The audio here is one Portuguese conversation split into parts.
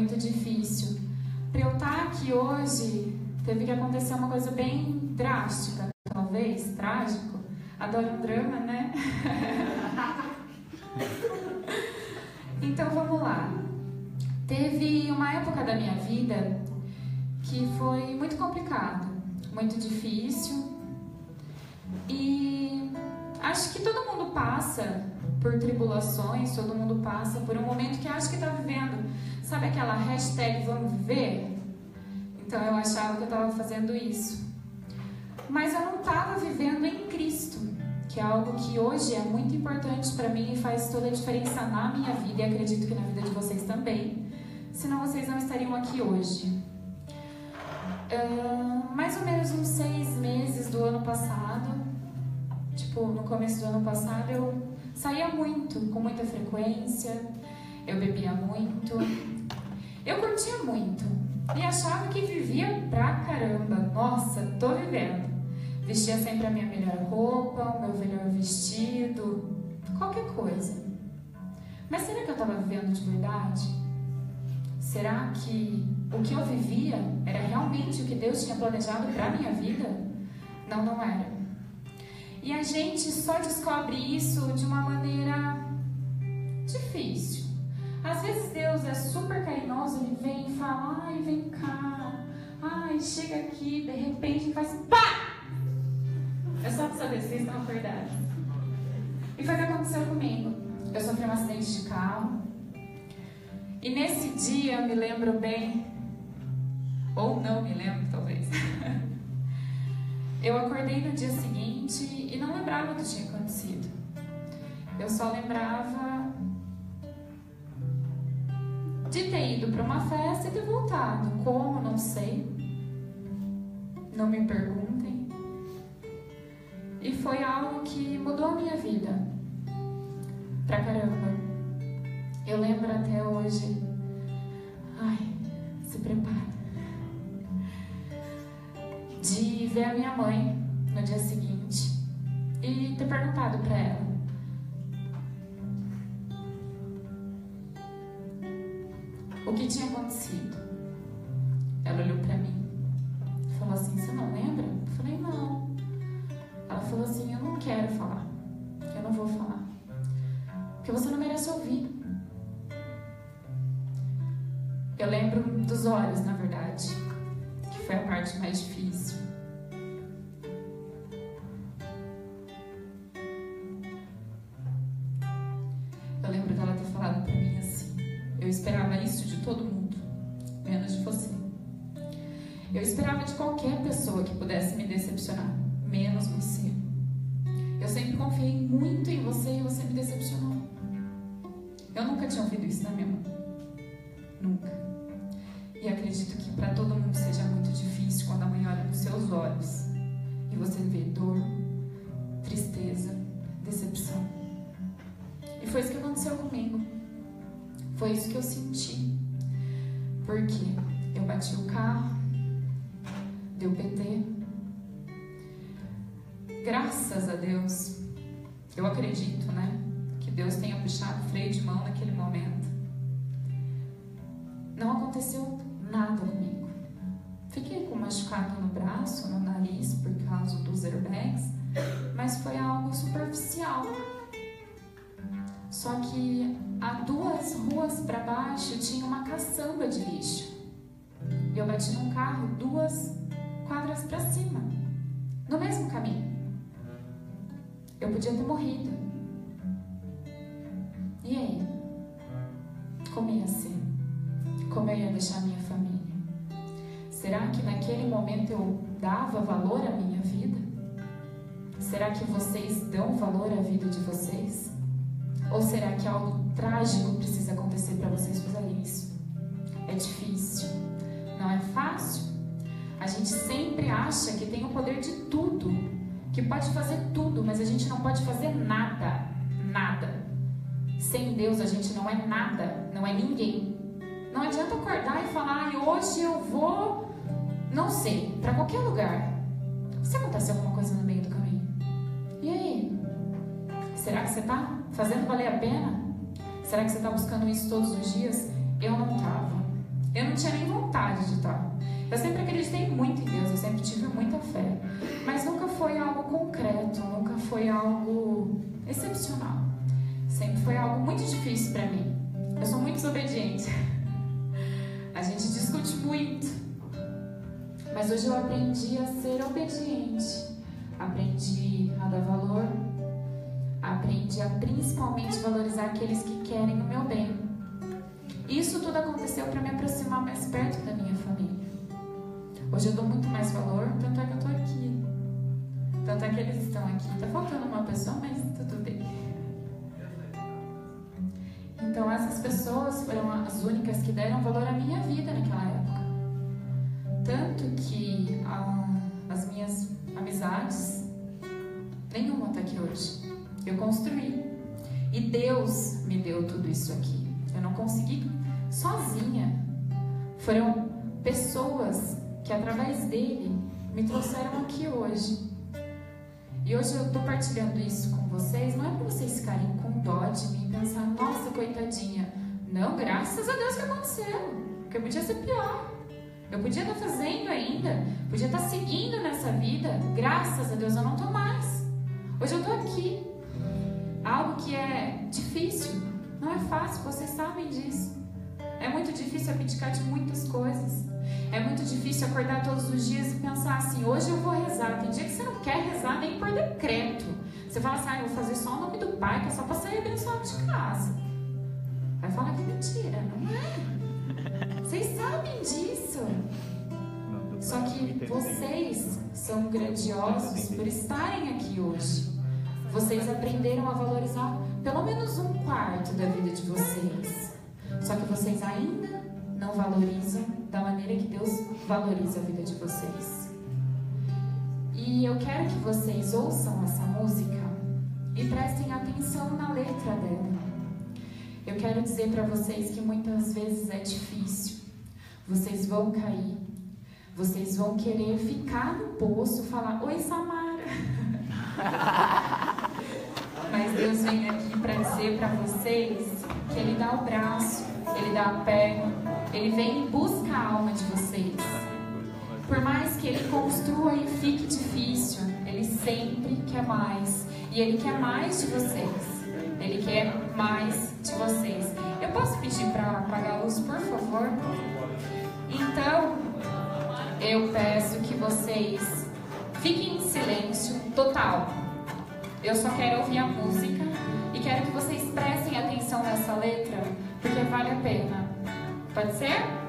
muito difícil. Para eu estar aqui hoje, teve que acontecer uma coisa bem drástica, talvez, trágico. Adoro um drama, né? então vamos lá. Teve uma época da minha vida que foi muito complicado, muito difícil. E acho que todo mundo passa por tribulações, todo mundo passa por um momento que acha que está vivendo. Sabe aquela hashtag vamos viver? Então eu achava que eu estava fazendo isso. Mas eu não estava vivendo em Cristo, que é algo que hoje é muito importante para mim e faz toda a diferença na minha vida e acredito que na vida de vocês também. Senão vocês não estariam aqui hoje. Uh, mais ou menos uns seis meses do ano passado, tipo no começo do ano passado, eu saía muito, com muita frequência, eu bebia muito, eu curtia muito e achava que vivia pra caramba. Nossa, tô vivendo. Vestia sempre a minha melhor roupa, o meu melhor vestido, qualquer coisa. Mas será que eu estava vivendo de verdade? Será que o que eu vivia era realmente o que Deus tinha planejado para minha vida? Não, não era. E a gente só descobre isso de uma maneira difícil. Às vezes Deus é super carinhoso, ele vem e fala: ai, vem cá, ai, chega aqui, de repente faz pá! É só pra saber se vocês estão acordados. E foi o que aconteceu comigo. Eu sofri um acidente de carro. E nesse dia eu me lembro bem, ou não me lembro, talvez. eu acordei no dia seguinte e não lembrava o que tinha acontecido. Eu só lembrava de ter ido para uma festa e ter voltado. Como? Não sei. Não me perguntem. E foi algo que mudou a minha vida. Pra caramba. Eu lembro até hoje. Ai, se prepara. De ver a minha mãe no dia seguinte e ter perguntado para ela o que tinha acontecido. Ela olhou para mim e falou assim: Você não lembra? Eu falei: Não. Ela falou assim: Eu não quero falar. Eu não vou falar. Porque você não merece ouvir. Eu lembro dos olhos, na verdade, que foi a parte mais difícil. Deus tenha puxado o freio de mão naquele momento. Não aconteceu nada comigo. Fiquei com machucado no braço, no nariz, por causa dos airbags, mas foi algo superficial. Só que a duas ruas para baixo tinha uma caçamba de lixo. Eu bati num carro duas quadras para cima, no mesmo caminho. Eu podia ter morrido. E aí? Como ia ser? Como eu ia deixar minha família? Será que naquele momento eu dava valor à minha vida? Será que vocês dão valor à vida de vocês? Ou será que algo trágico precisa acontecer para vocês fazerem isso? É difícil, não é fácil. A gente sempre acha que tem o poder de tudo, que pode fazer tudo, mas a gente não pode fazer nada, nada. Sem Deus a gente não é nada, não é ninguém. Não adianta acordar e falar, hoje eu vou, não sei, para qualquer lugar. Se acontecer alguma coisa no meio do caminho, e aí? Será que você está fazendo valer a pena? Será que você está buscando isso todos os dias? Eu não estava. tinha nem vontade de estar. Eu sempre acreditei muito em Deus, eu sempre tive muita fé. Mas nunca foi algo concreto, nunca foi algo excepcional. Sempre foi algo muito difícil para mim. Eu sou muito desobediente. A gente discute muito. Mas hoje eu aprendi a ser obediente. Aprendi a dar valor. Aprendi a principalmente valorizar aqueles que querem o meu bem. Isso tudo aconteceu para me aproximar mais perto da minha família. Hoje eu dou muito mais valor, tanto é que eu tô aqui. Tanto é que eles estão aqui. Tá faltando uma pessoa, mas Então essas pessoas foram as únicas que deram valor à minha vida naquela época. Tanto que a, as minhas amizades, nenhuma está aqui hoje. Eu construí. E Deus me deu tudo isso aqui. Eu não consegui sozinha. Foram pessoas que através dele me trouxeram aqui hoje. E hoje eu estou partilhando isso com vocês, não é para vocês ficarem com dó de mim e pensar, nossa, coitadinha. Não, graças a Deus que aconteceu. Porque podia ser pior. Eu podia estar fazendo ainda, podia estar seguindo nessa vida. Graças a Deus eu não estou mais. Hoje eu estou aqui. Algo que é difícil, não é fácil, vocês sabem disso. É muito difícil abdicar de muitas coisas. É muito difícil acordar todos os dias e pensar assim: hoje eu vou rezar. Tem dia que você não quer rezar nem por decreto. Você fala assim: ah, eu vou fazer só o nome do Pai, que é só para sair abençoado de casa. Vai falar que é mentira, não é? Vocês sabem disso. Só que vocês são grandiosos por estarem aqui hoje. Vocês aprenderam a valorizar pelo menos um quarto da vida de vocês. Só que vocês ainda não valorizam da maneira que Deus valoriza a vida de vocês. E eu quero que vocês ouçam essa música e prestem atenção na letra dela. Eu quero dizer para vocês que muitas vezes é difícil. Vocês vão cair. Vocês vão querer ficar no poço, falar: Oi, Samara. Mas Deus vem aqui para dizer para vocês que Ele dá o braço, Ele dá a perna, Ele vem e busca a alma de vocês. Por mais que Ele construa e fique difícil, Ele sempre quer mais. E Ele quer mais de vocês. Ele quer mais de vocês. Eu posso pedir para apagar a luz, por favor? Então, eu peço que vocês fiquem em silêncio total. Eu só quero ouvir a música e quero que vocês prestem atenção nessa letra, porque vale a pena. Pode ser?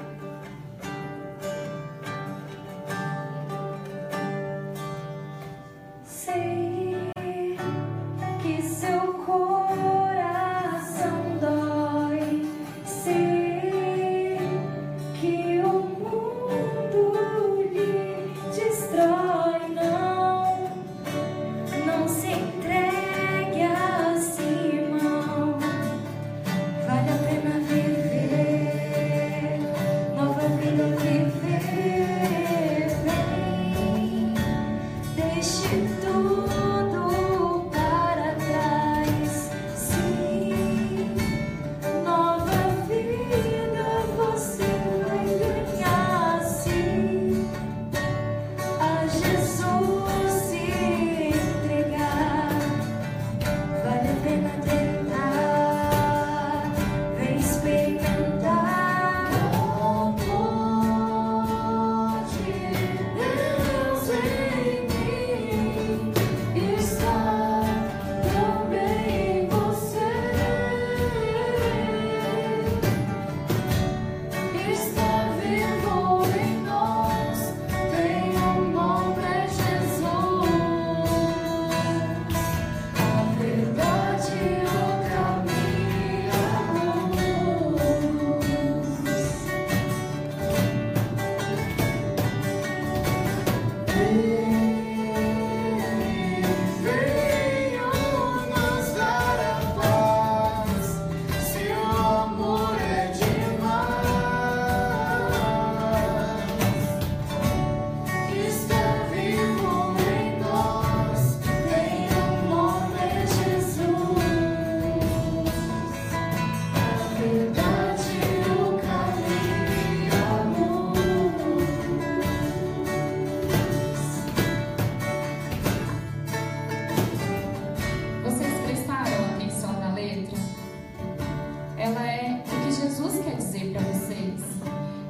Jesus quer dizer para vocês.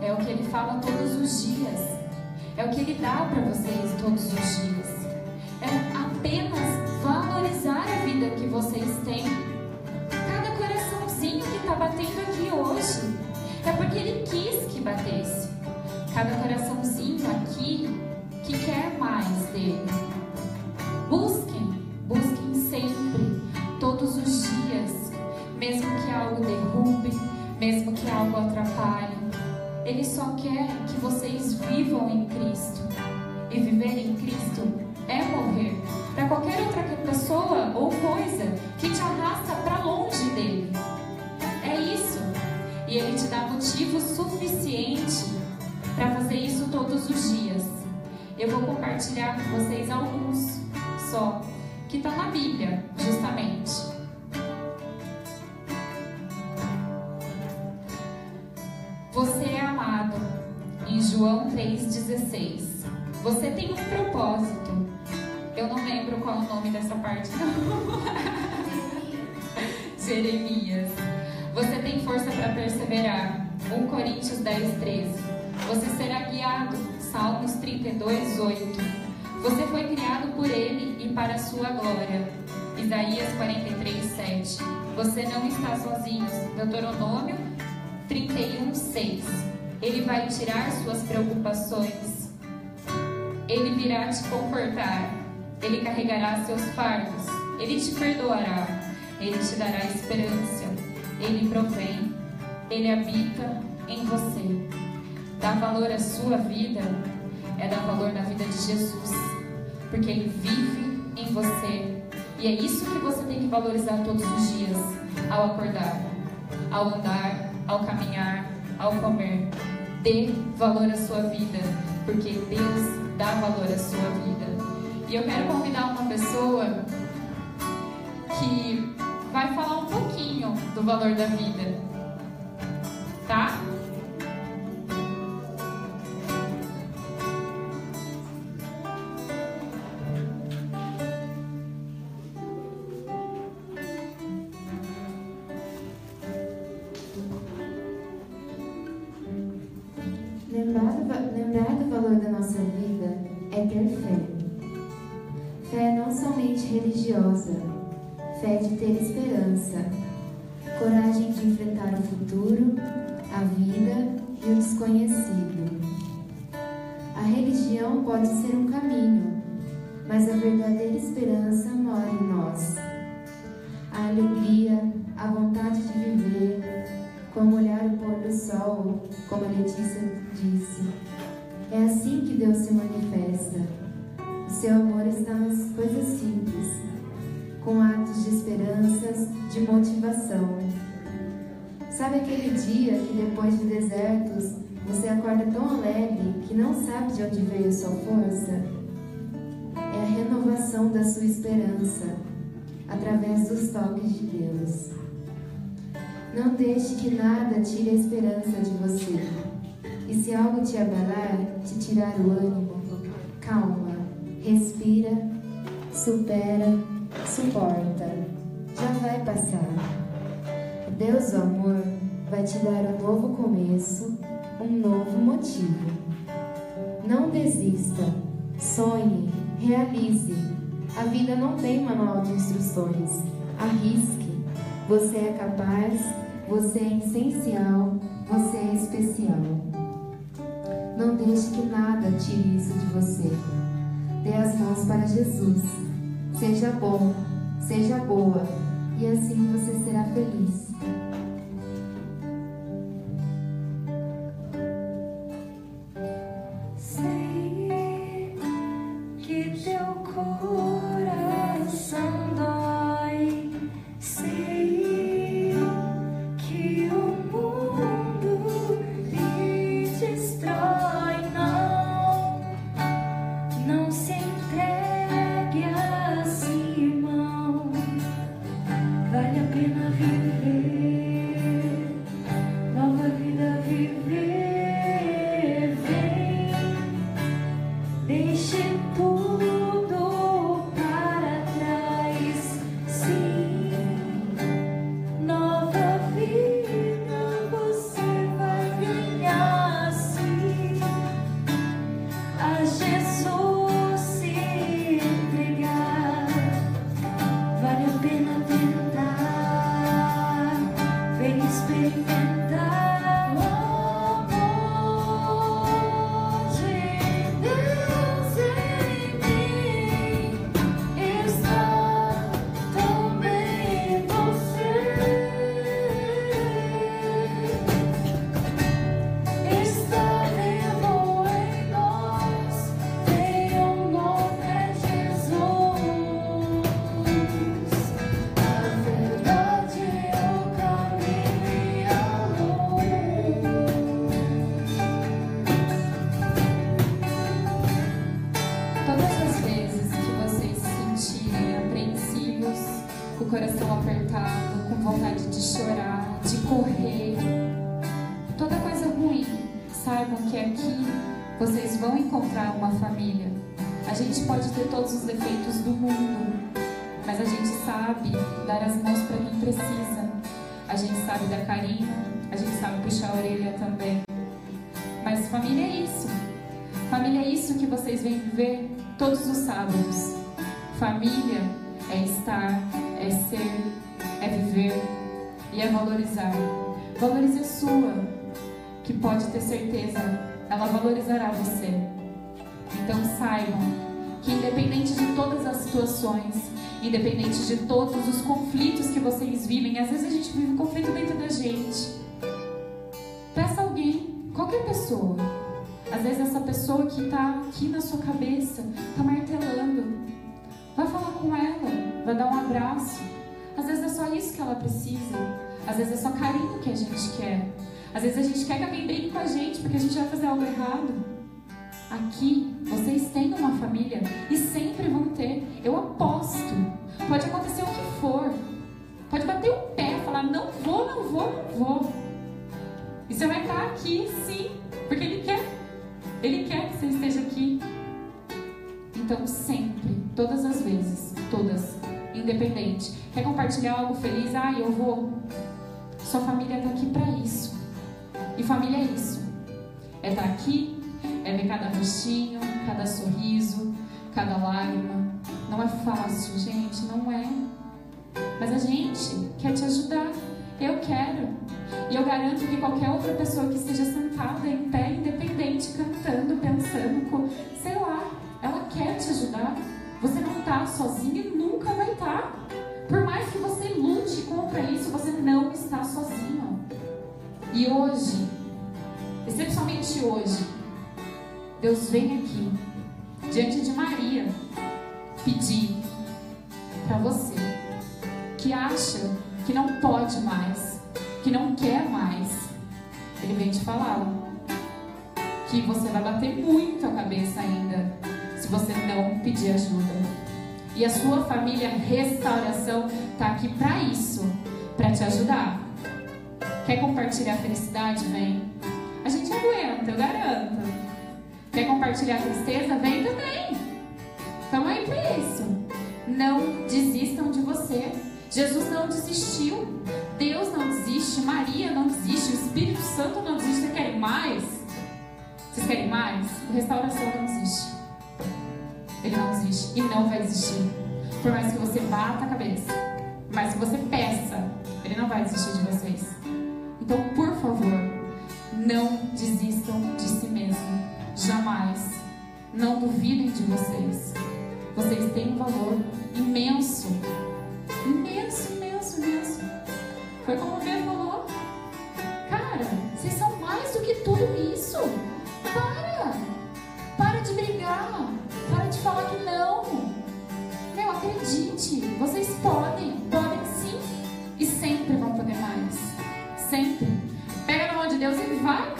É o que ele fala todos os dias. É o que ele dá para vocês todos os dias. É apenas valorizar a vida que vocês têm. Cada coraçãozinho que está batendo aqui hoje é porque ele quis que batesse. Cada coraçãozinho aqui que quer mais dele. Vivam em Cristo. E viver em Cristo é morrer para qualquer outra pessoa ou coisa que te arrasta para longe dele. É isso. E ele te dá motivo suficiente para fazer isso todos os dias. Eu vou compartilhar com vocês alguns só, que está na Bíblia, justamente. Em João 3,16. Você tem um propósito. Eu não lembro qual é o nome dessa parte, não. Jeremias. Você tem força para perseverar. 1 Coríntios 10, 13. Você será guiado. Salmos 32, 8. Você foi criado por Ele e para a sua glória. Isaías 43, 7. Você não está sozinho. Deuteronômio 31, 6. Ele vai tirar suas preocupações. Ele virá te confortar. Ele carregará seus fardos. Ele te perdoará. Ele te dará esperança. Ele provém. Ele habita em você. Dar valor à sua vida é dar valor na vida de Jesus. Porque Ele vive em você. E é isso que você tem que valorizar todos os dias ao acordar, ao andar, ao caminhar, ao comer. Dê valor à sua vida, porque Deus dá valor à sua vida. E eu quero convidar uma pessoa que vai falar um pouquinho do valor da vida. Tá? Não somente religiosa, fé de ter esperança, coragem de enfrentar o futuro, a vida e o desconhecido. A religião pode ser um caminho, mas a verdadeira esperança mora em nós. A alegria, a vontade de viver, como olhar o pôr do sol, como a Letícia disse. É assim que Deus se manifesta. Seu amor está nas coisas simples, com atos de esperanças, de motivação. Sabe aquele dia que depois de desertos você acorda tão alegre que não sabe de onde veio sua força? É a renovação da sua esperança através dos toques de Deus. Não deixe que nada tire a esperança de você. E se algo te abalar, te tirar o ânimo, calma, respira, supera, suporta. Já vai passar. Deus do amor vai te dar um novo começo, um novo motivo. Não desista, sonhe, realize. A vida não tem manual de instruções. Arrisque. Você é capaz, você é essencial, você é especial. Não deixe que nada tire isso de você. Dê as mãos para Jesus. Seja bom, seja boa, e assim você será feliz. sleeping. Todos os sábados. Família é estar, é ser, é viver e é valorizar. Valorize a sua, que pode ter certeza, ela valorizará você. Então saibam que independente de todas as situações, independente de todos os conflitos que vocês vivem, às vezes a gente vive um conflito dentro da gente. Peça alguém, qualquer pessoa. Às vezes essa pessoa que está aqui na sua cabeça, está martelando. Vai falar com ela, vai dar um abraço. Às vezes é só isso que ela precisa. Às vezes é só carinho que a gente quer. Às vezes a gente quer que alguém brinque com a gente porque a gente vai fazer algo errado. Aqui vocês têm uma família e sempre vão ter. Eu aposto. Pode acontecer o que for. Pode bater o pé, falar não vou, não vou, não vou. E você vai estar aqui, sim, porque ele quer. Ele quer que você esteja aqui. Então sempre, todas as vezes, todas, independente. Quer compartilhar algo feliz? Ah, eu vou. Sua família está aqui para isso. E família é isso. É estar tá aqui, é ver cada rostinho, cada sorriso, cada lágrima. Não é fácil, gente, não é. Mas a gente quer te ajudar. Eu quero. E eu garanto que qualquer outra pessoa que esteja sentada em pé, independente, cantando, pensando, sei lá, ela quer te ajudar. Você não está sozinho e nunca vai estar. Tá. Por mais que você lute contra isso, você não está sozinho. E hoje, especialmente hoje, Deus vem aqui, diante de Maria, pedir mais, que não quer mais. Ele vem te falar que você vai bater muito a cabeça ainda se você não pedir ajuda. E a sua família Restauração está aqui para isso, para te ajudar. Quer compartilhar a felicidade? Vem. A gente aguenta, eu garanto. Quer compartilhar a tristeza? Vem também. Estamos aí para isso. Não desistam de você. Jesus não desistiu. Deus não desiste. Maria não desiste. O Espírito Santo não desiste. Vocês querem mais? Vocês querem mais? A restauração não desiste. Ele não desiste e não vai desistir. Por mais que você bata a cabeça, por mais que você peça, ele não vai desistir de vocês. Então, por favor, não desistam de si mesmo. Jamais. Não duvidem de vocês. Vocês têm um valor imenso. Imenso, imenso, imenso. Foi como o Pedro falou. Cara, vocês são mais do que tudo isso. Para! Para de brigar. Para de falar que não. Meu, acredite. Vocês podem. Podem sim. E sempre vão poder mais. Sempre. Pega na mão de Deus e vai,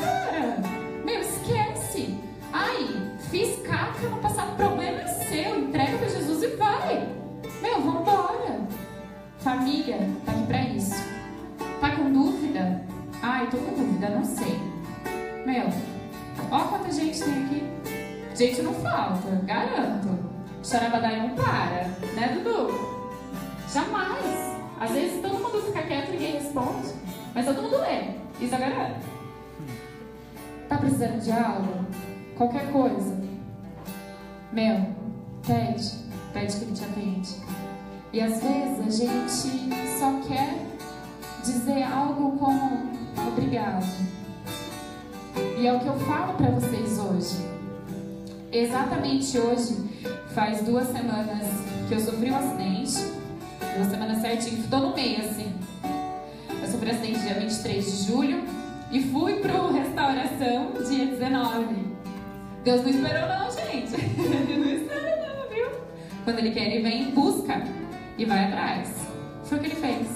Falta, garanto. Charabadai não para, né, Dudu? Jamais. Às vezes todo mundo fica quieto e ninguém responde. Mas todo mundo lê. Isso eu garanto. Tá precisando de algo? qualquer coisa. Meu, pede, pede que ele te atende. E às vezes a gente só quer dizer algo como obrigado. E é o que eu falo para vocês hoje. Exatamente hoje, faz duas semanas que eu sofri um acidente. Duas semanas certinho, estou no meio assim. Eu sofri um acidente dia 23 de julho e fui pro restauração dia 19. Deus não esperou não, gente. Ele não espera não, viu? Quando ele quer, ele vem em busca e vai atrás. Foi o que ele fez.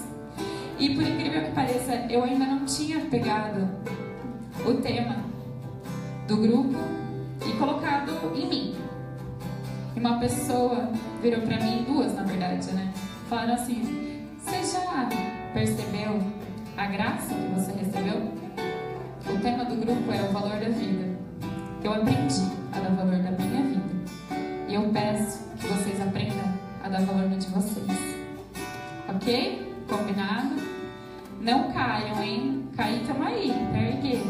E por incrível que pareça, eu ainda não tinha pegado o tema do grupo e colocado em mim. E uma pessoa virou para mim, duas na verdade, né? Falaram assim: Você já percebeu a graça que você recebeu? o tema do grupo é o valor da vida. Eu aprendi a dar valor da minha vida. E eu peço que vocês aprendam a dar valor no de vocês. Ok? Combinado? Não caiam, hein? Cair, tamo aí, erguer.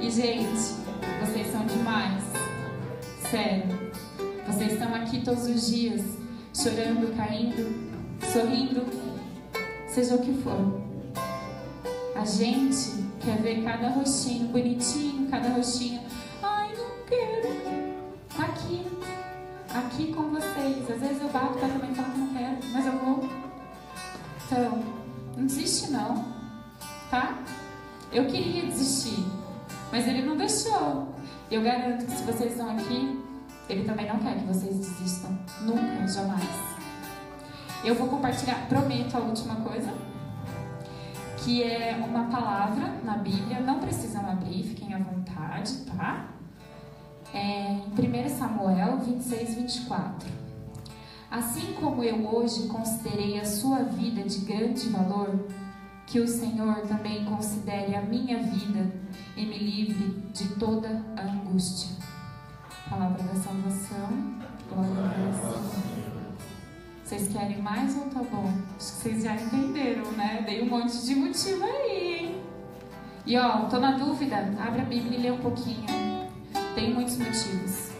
E, gente, vocês são demais. Sério. Vocês estão aqui todos os dias, chorando, caindo, sorrindo, seja o que for. A gente quer ver cada rostinho bonitinho, cada rostinho. Ai, não quero. Tá aqui. Aqui com vocês. Às vezes eu bato pra também falar que não quero, mas eu vou. Então, não desiste não. Tá? Eu queria desistir, mas ele não deixou. Eu garanto que se vocês estão aqui, ele também não quer que vocês desistam. Nunca, jamais. Eu vou compartilhar, prometo a última coisa, que é uma palavra na Bíblia. Não precisam abrir, fiquem à vontade, tá? É em 1 Samuel 26, 24. Assim como eu hoje considerei a sua vida de grande valor, que o Senhor também considere a minha vida e me livre de toda a angústia. Palavra da salvação. Glória a Deus. Vocês querem mais ou tá bom? Acho que vocês já entenderam, né? Dei um monte de motivo aí, hein? E ó, tô na dúvida, abre a Bíblia e lê um pouquinho. Tem muitos motivos,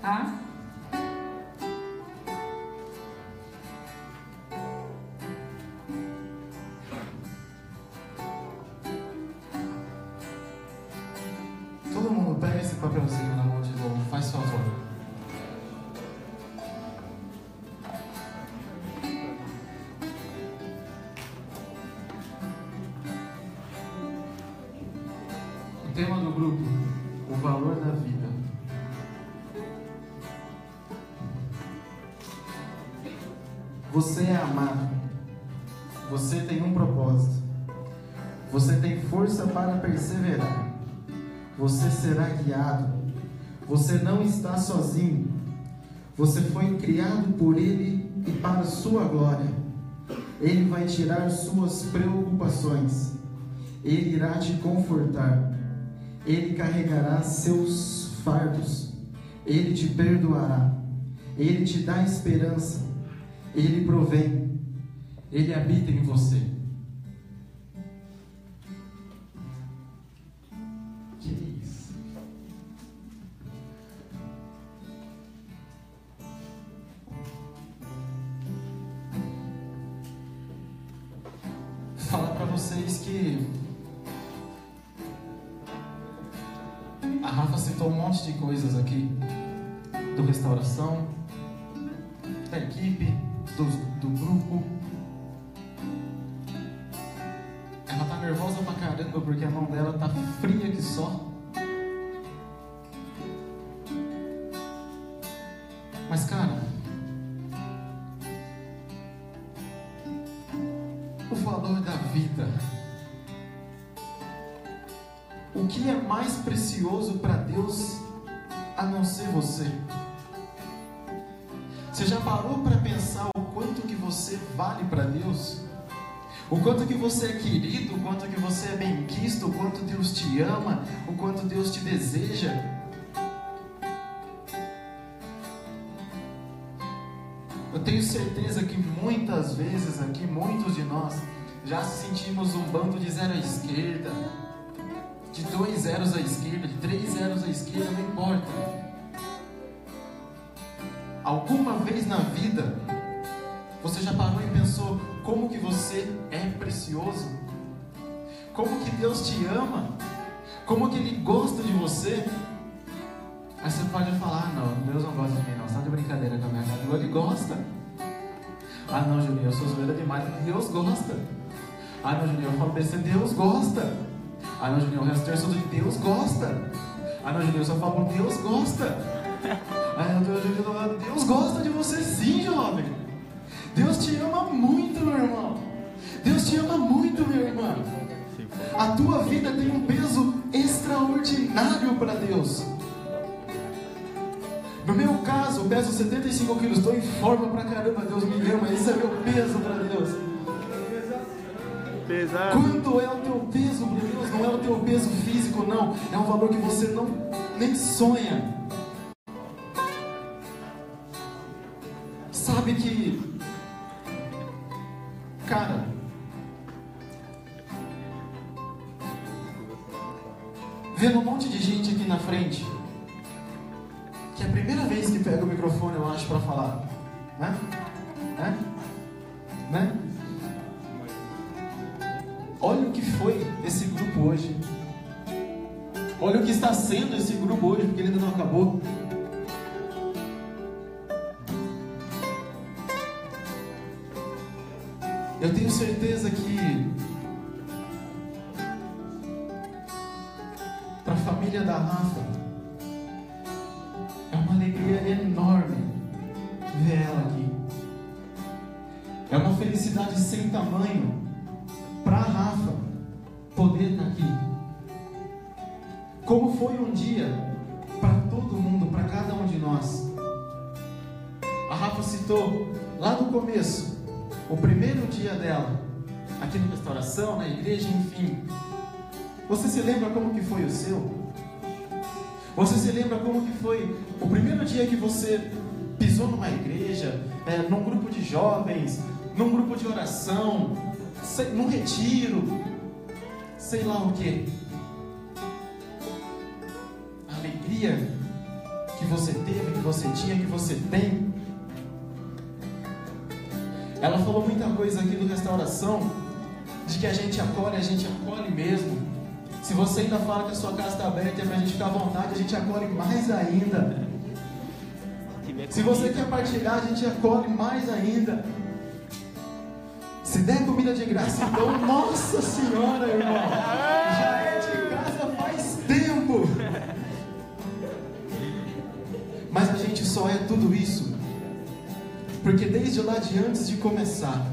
tá? O valor da vida. Você é amado. Você tem um propósito. Você tem força para perseverar. Você será guiado. Você não está sozinho. Você foi criado por Ele e para sua glória. Ele vai tirar suas preocupações. Ele irá te confortar. Ele carregará seus fardos. Ele te perdoará. Ele te dá esperança. Ele provém. Ele habita em você. Mas cara, o valor da vida. O que é mais precioso para Deus a não ser você? Você já parou para pensar o quanto que você vale para Deus? O quanto que você é querido, o quanto que você é bem quisto, o quanto Deus te ama, o quanto Deus te deseja? Que muitas vezes aqui, muitos de nós, já sentimos um bando de zero à esquerda, de dois zeros à esquerda, de três zeros à esquerda, não importa. Alguma vez na vida, você já parou e pensou como que você é precioso? Como que Deus te ama? Como que Ele gosta de você? Aí você pode falar, ah, não, Deus não gosta de mim não, está de brincadeira com a minha cara. Ele gosta. Ah não, Juninho, eu sou zoeira demais, Deus gosta. Ah não, Juninho, eu falo besteira, Deus gosta. Ah não, Juninho, o resto terço de Deus gosta. Ah não, Juninho, eu só falo Deus gosta. Ah não, Juninho, Deus gosta de você sim, jovem. Deus te ama muito, meu irmão. Deus te ama muito, minha irmã. A tua vida tem um peso extraordinário para Deus. Eu peso 75 quilos, estou em forma pra caramba, Deus me ama, esse é meu peso para Deus. Pesado. Quanto é o teu peso para Deus? Não é o teu peso físico, não. É um valor que você não nem sonha. Sabe que, cara, vendo um monte de gente aqui na frente, que é a primeira vez que pega o microfone, eu acho, para falar, né? Né? Né? Olha o que foi esse grupo hoje. Olha o que está sendo esse grupo hoje, porque ele ainda não acabou. Eu tenho certeza que para a família da Rafa felicidade sem tamanho para Rafa poder estar aqui. Como foi um dia para todo mundo, para cada um de nós. A Rafa citou lá no começo o primeiro dia dela, aqui na restauração, na igreja, enfim. Você se lembra como que foi o seu? Você se lembra como que foi o primeiro dia que você pisou numa igreja, é, num grupo de jovens, num grupo de oração, sei, num retiro, sei lá o que? A alegria que você teve, que você tinha, que você tem. Ela falou muita coisa aqui do restauração, de que a gente acolhe, a gente acolhe mesmo. Se você ainda fala que a sua casa está aberta é para a gente ficar à vontade, a gente acolhe mais ainda. Se você quer partilhar, a gente acolhe mais ainda. Der comida de graça, então, nossa senhora, irmão, já é de graça faz tempo. Mas a gente só é tudo isso porque desde lá de antes de começar,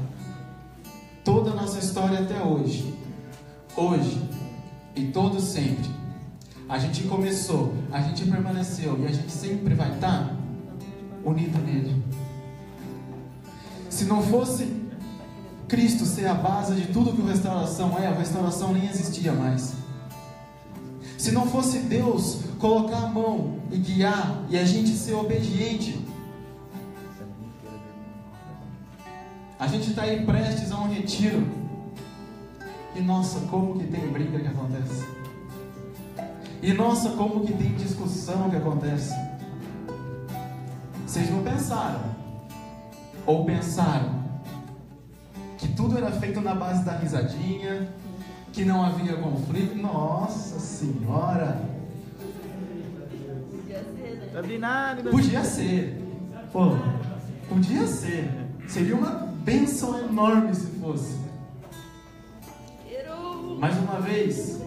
toda a nossa história até hoje, hoje e todo sempre, a gente começou, a gente permaneceu e a gente sempre vai estar unido nele. Se não fosse Cristo ser a base de tudo que o restauração é, a restauração nem existia mais. Se não fosse Deus colocar a mão e guiar e a gente ser obediente, A gente está aí prestes a um retiro. E nossa, como que tem briga que acontece. E nossa, como que tem discussão que acontece. Vocês não pensaram? Ou pensaram que tudo era feito na base da risadinha, que não havia conflito? Nossa Senhora! Podia ser. Pô, podia ser. Seria uma bênção enorme se fosse. Mais uma vez,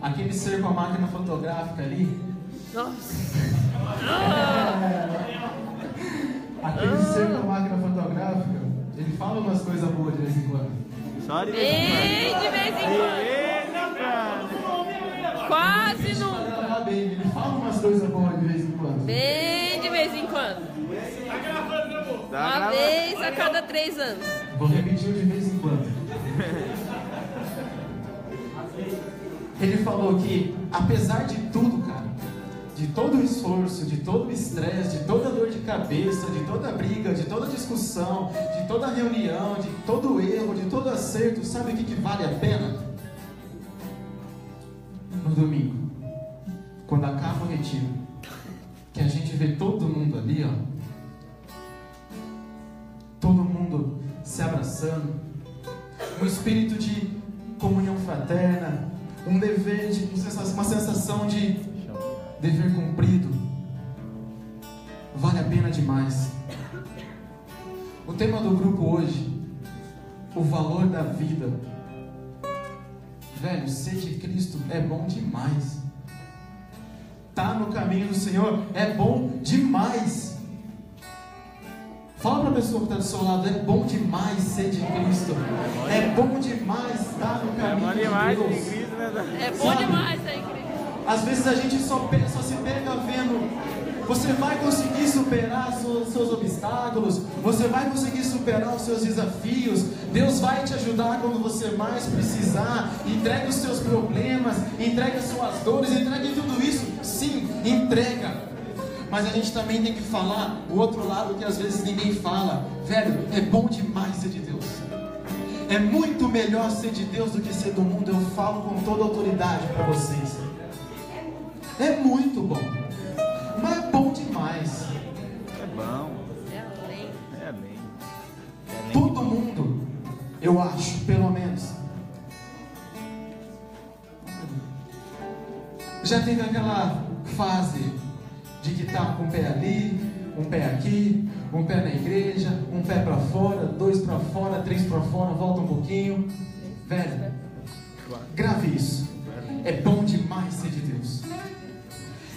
aquele ser com a máquina fotográfica ali. Nossa! aquele ser com a máquina fotográfica, ele fala umas coisas boas de vez em quando. Só de vez Bem em quando. de vez em quando! Em quando. Quase nunca! ele fala umas coisas boas de vez em quando. Bem de vez em quando! Tá Uma gravando. vez a cada três anos. Vou repetir de vez em quando. Ele falou que, apesar de cara, de todo o esforço, de todo o estresse, de toda a dor de cabeça, de toda a briga, de toda a discussão, de toda a reunião, de todo o erro, de todo acerto, sabe o que, que vale a pena? No domingo, quando acaba o retiro, que a gente vê todo mundo ali, ó, todo mundo se abraçando, um espírito de comunhão fraterna, um dever de uma sensação de dever cumprido. Vale a pena demais. O tema do grupo hoje, o valor da vida. Velho, ser de Cristo é bom demais. Tá no caminho do Senhor é bom demais. Fala para a pessoa que está do seu lado, é bom demais ser de Cristo. É bom demais estar no É caminho bom de demais, Deus. tem Cristo, né? É bom Sabe? demais aí, Cris. Às vezes a gente só, só se pega vendo Você vai conseguir superar seus, seus obstáculos. Você vai conseguir superar os seus desafios. Deus vai te ajudar quando você mais precisar. Entrega os seus problemas, entrega as suas dores, entregue tudo isso. Sim, entrega. Mas a gente também tem que falar o outro lado que às vezes ninguém fala. Velho, é bom demais ser de Deus. É muito melhor ser de Deus do que ser do mundo. Eu falo com toda autoridade para vocês. É muito bom. Mas é bom demais. É bom. É além. É além. É além. Todo mundo, eu acho, pelo menos, já teve aquela fase de que tá com um pé ali, um pé aqui, um pé na igreja, um pé para fora, dois para fora, três para fora, volta um pouquinho. Velho, grave isso. É bom demais ser de Deus.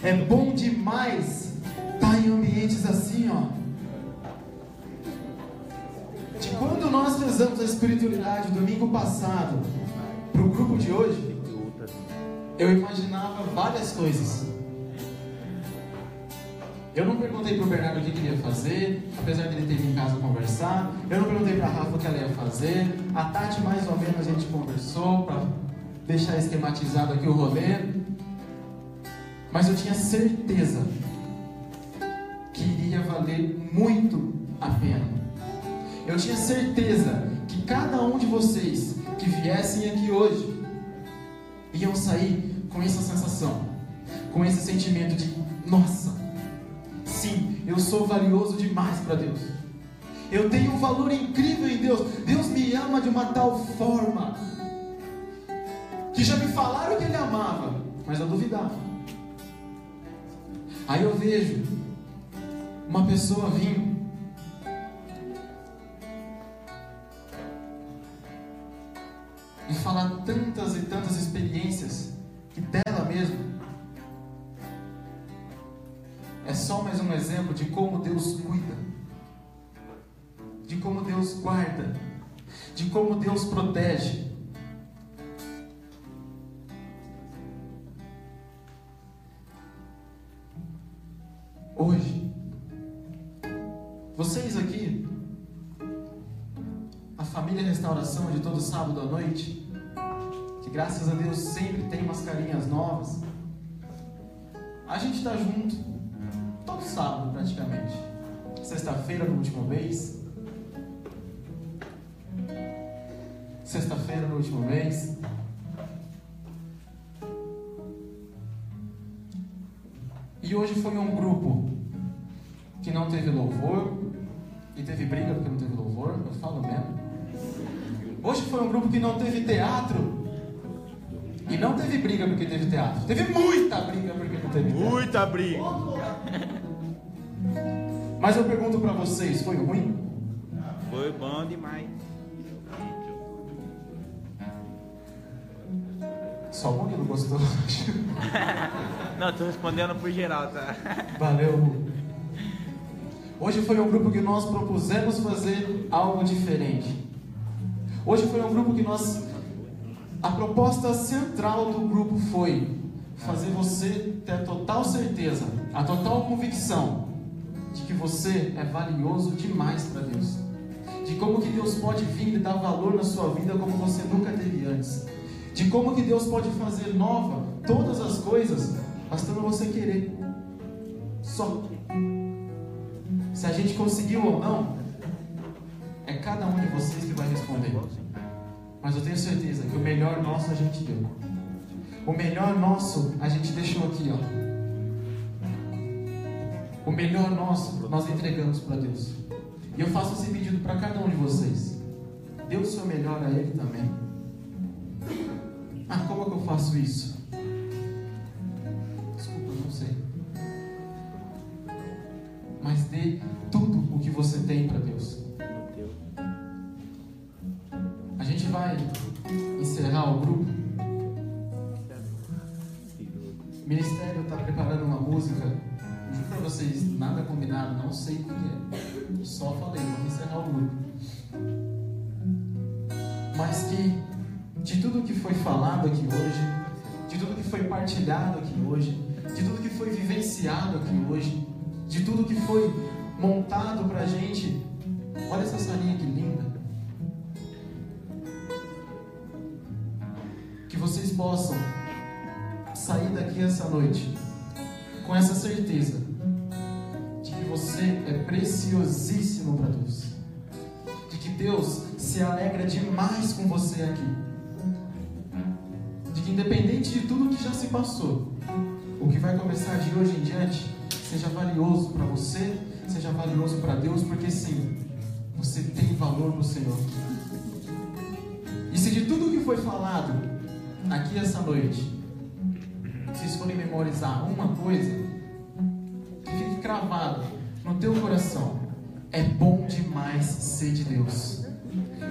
É bom demais estar em ambientes assim, ó. De quando nós rezamos a espiritualidade domingo passado para o grupo de hoje, eu imaginava várias coisas. Eu não perguntei pro Bernardo o que ele ia fazer, apesar de ele ter ido em casa conversar. Eu não perguntei pra Rafa o que ela ia fazer. A Tati, mais ou menos, a gente conversou para deixar esquematizado aqui o rolê. Mas eu tinha certeza que iria valer muito a pena. Eu tinha certeza que cada um de vocês que viessem aqui hoje iam sair com essa sensação, com esse sentimento de: nossa, sim, eu sou valioso demais para Deus. Eu tenho um valor incrível em Deus. Deus me ama de uma tal forma que já me falaram que Ele amava, mas eu duvidava. Aí eu vejo uma pessoa vir e falar tantas e tantas experiências que dela mesmo é só mais um exemplo de como Deus cuida, de como Deus guarda, de como Deus protege. Hoje, vocês aqui, a família Restauração de todo sábado à noite, que graças a Deus sempre tem umas carinhas novas, a gente está junto todo sábado praticamente. Sexta-feira no último mês. Sexta-feira no último mês. E hoje foi um grupo que não teve louvor e teve briga porque não teve louvor, eu falo mesmo. Hoje foi um grupo que não teve teatro e não teve briga porque teve teatro. Teve muita briga porque não teve teatro. Muita briga. Mas eu pergunto pra vocês, foi ruim? Foi bom demais. Só o Murilo gostou. Não, tô respondendo por geral, tá? Valeu. Hoje foi um grupo que nós propusemos fazer algo diferente. Hoje foi um grupo que nós. A proposta central do grupo foi fazer você ter a total certeza, a total convicção de que você é valioso demais para Deus. De como que Deus pode vir e dar valor na sua vida como você nunca teve antes. De como que Deus pode fazer nova todas as coisas, bastando você querer. Só. Se a gente conseguiu ou não, é cada um de vocês que vai responder. Mas eu tenho certeza que o melhor nosso a gente deu. O melhor nosso a gente deixou aqui, ó. O melhor nosso nós entregamos para Deus. E eu faço esse pedido para cada um de vocês. Dê o seu melhor a Ele também. Ah, como é que eu faço isso? Desculpa, não sei. Mas dê tudo o que você tem para Deus. A gente vai encerrar o grupo. O ministério está preparando uma música. Juro para vocês, nada combinado, não sei o que é. Só falei, vamos encerrar o grupo. Mas que de tudo que foi falado aqui hoje, de tudo que foi partilhado aqui hoje, de tudo que foi vivenciado aqui hoje, de tudo que foi montado pra gente. Olha essa salinha que linda. Que vocês possam sair daqui essa noite com essa certeza de que você é preciosíssimo para Deus. De que Deus se alegra demais com você aqui. Independente de tudo que já se passou, o que vai começar de hoje em diante seja valioso para você, seja valioso para Deus, porque sim, você tem valor no Senhor. E se de tudo que foi falado aqui essa noite, vocês forem memorizar uma coisa, que fique cravado no teu coração. É bom demais ser de Deus.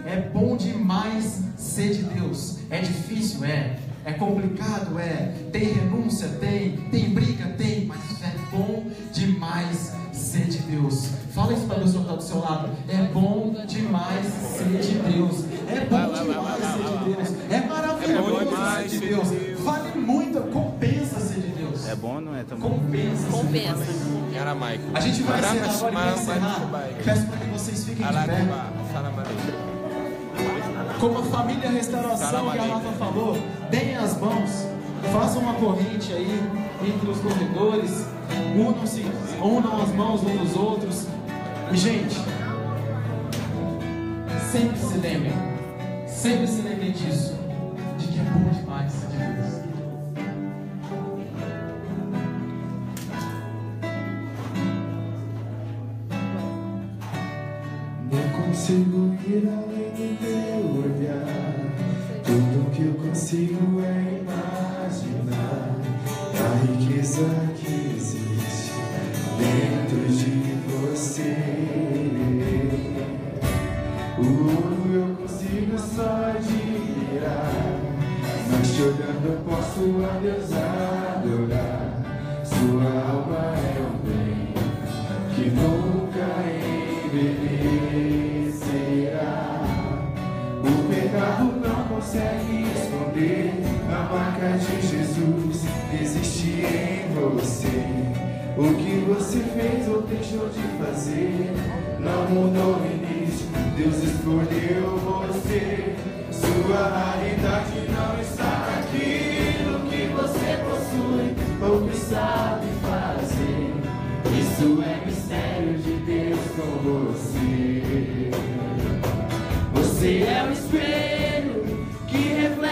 É bom demais ser de Deus. É difícil, é. É complicado, é. Tem renúncia, tem. Tem briga, tem. Mas é bom demais ser de Deus. Fala isso para a pessoa que está do seu lado. É bom demais ser de Deus. É bom demais ser de Deus. É maravilhoso ser de Deus. Vale muito, compensa ser de Deus. É bom, não é também? Compensa. ser de Compensa. Deus. Aramaico. A gente vai encerrar agora e vai encerrar. Peço para que vocês fiquem de pé. Como a família Restauração que a Rafa falou, deem as mãos, façam uma corrente aí entre os corredores, unam-se, unam as mãos uns dos outros. E gente, sempre se lembrem, sempre se lembrem disso, de que é bom demais de Deus.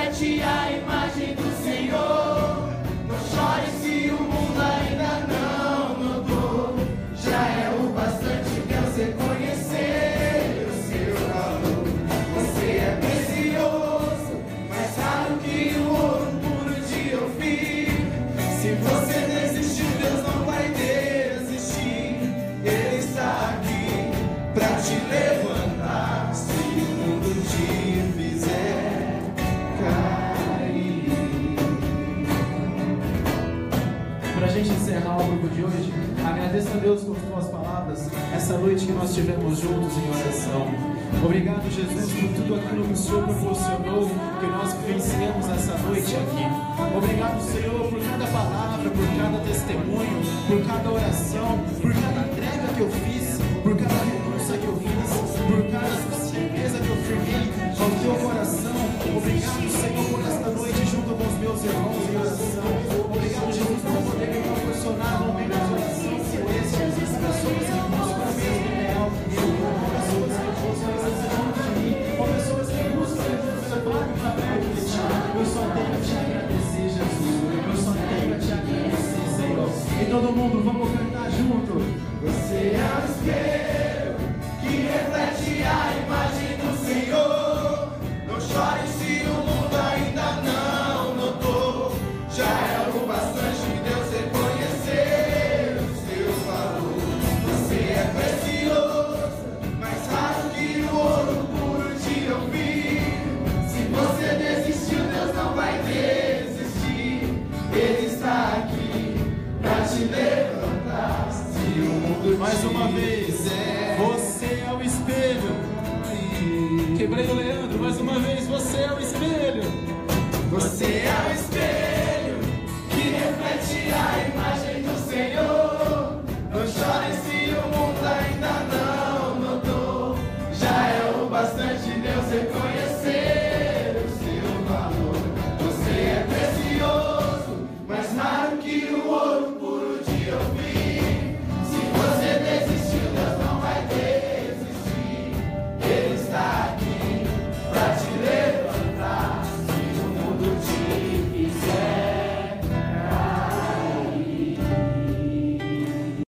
Reflete a imagem do Senhor. A Deus por tuas palavras, essa noite que nós tivemos juntos em oração. Obrigado, Jesus, por tudo aquilo que o Senhor proporcionou, que nós vivenciamos essa noite aqui. Obrigado, Senhor, por cada palavra, por cada testemunho, por cada oração, por cada entrega que eu fiz, por cada renúncia que eu fiz, por cada certeza que eu firmei ao teu coração. Obrigado, Senhor, por esta noite junto com os meus irmãos em oração. Todo mundo, vamos cantar junto. Você é o espelho